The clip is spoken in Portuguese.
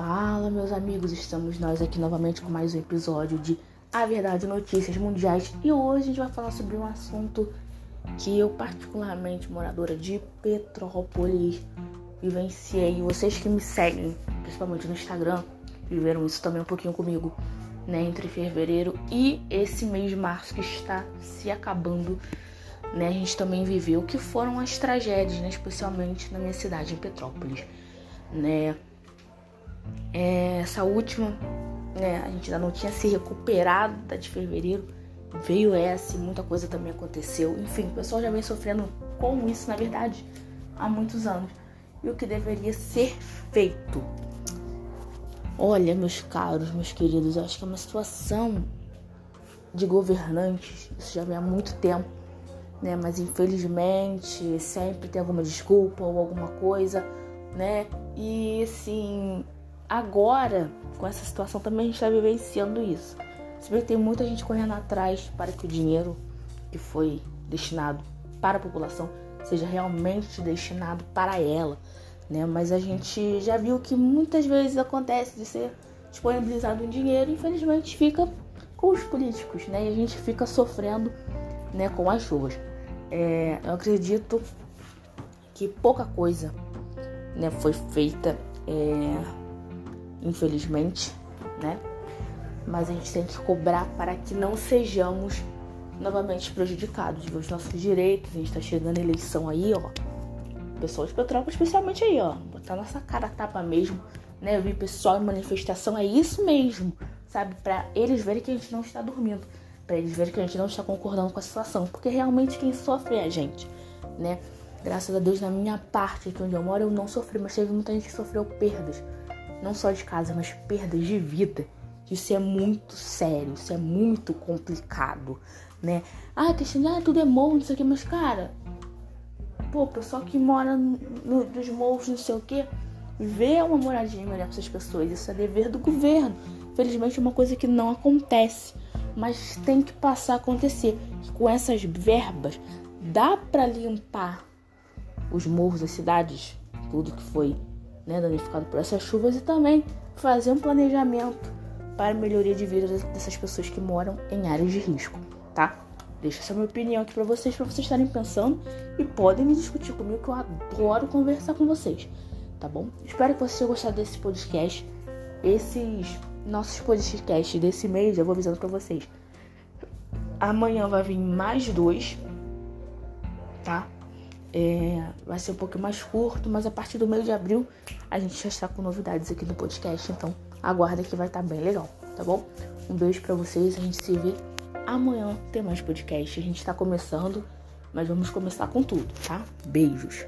Fala, meus amigos, estamos nós aqui novamente com mais um episódio de A Verdade Notícias Mundiais e hoje a gente vai falar sobre um assunto que eu, particularmente moradora de Petrópolis, vivenciei. Vocês que me seguem, principalmente no Instagram, viveram isso também um pouquinho comigo, né? Entre fevereiro e esse mês de março que está se acabando, né? A gente também viveu que foram as tragédias, né? Especialmente na minha cidade, em Petrópolis, né? É, essa última, né, a gente ainda não tinha se recuperado da de fevereiro. Veio essa e muita coisa também aconteceu. Enfim, o pessoal já vem sofrendo com isso, na verdade, há muitos anos. E o que deveria ser feito? Olha, meus caros, meus queridos, eu acho que é uma situação de governantes, isso já vem há muito tempo, né? Mas infelizmente sempre tem alguma desculpa ou alguma coisa, né? E assim, Agora, com essa situação, também a gente está vivenciando isso. Se bem que tem muita gente correndo atrás para que o dinheiro que foi destinado para a população seja realmente destinado para ela, né? Mas a gente já viu que muitas vezes acontece de ser disponibilizado um dinheiro e infelizmente fica com os políticos, né? E a gente fica sofrendo, né, com as chuvas. É, eu acredito que pouca coisa, né, foi feita é, infelizmente, né? Mas a gente tem que cobrar para que não sejamos novamente prejudicados, ver os nossos direitos. A gente tá chegando a eleição aí, ó. Pessoal de Petrópolis, especialmente aí, ó. Botar nossa cara tapa mesmo, né? Eu vi pessoal em manifestação, é isso mesmo, sabe? Para eles verem que a gente não está dormindo, para eles verem que a gente não está concordando com a situação, porque realmente quem sofre é a gente, né? Graças a Deus, na minha parte aqui onde eu moro, eu não sofri, mas teve muita gente que sofreu perdas não só de casa, mas perdas de vida. Isso é muito sério, isso é muito complicado, né? Ah, questão ah, tudo é morro, não sei o que, mas cara, pô, o pessoal que mora no, nos morros, não sei o que, vê uma moradia melhor para essas pessoas. Isso é dever do governo. Felizmente é uma coisa que não acontece, mas tem que passar a acontecer. Com essas verbas, dá para limpar os morros das cidades, tudo que foi né, danificado por essas chuvas e também fazer um planejamento para melhoria de vida dessas pessoas que moram em áreas de risco, tá? Deixa essa minha opinião aqui para vocês, para vocês estarem pensando e podem me discutir comigo que eu adoro conversar com vocês, tá bom? Espero que vocês tenham gostado desse podcast. Esses nossos podcasts desse mês, eu vou avisando para vocês. Amanhã vai vir mais dois, tá? É, vai ser um pouco mais curto, mas a partir do mês de abril a gente já está com novidades aqui no podcast, então aguarda que vai estar tá bem legal, tá bom? Um beijo para vocês, a gente se vê amanhã, tem mais podcast. A gente está começando, mas vamos começar com tudo, tá? Beijos.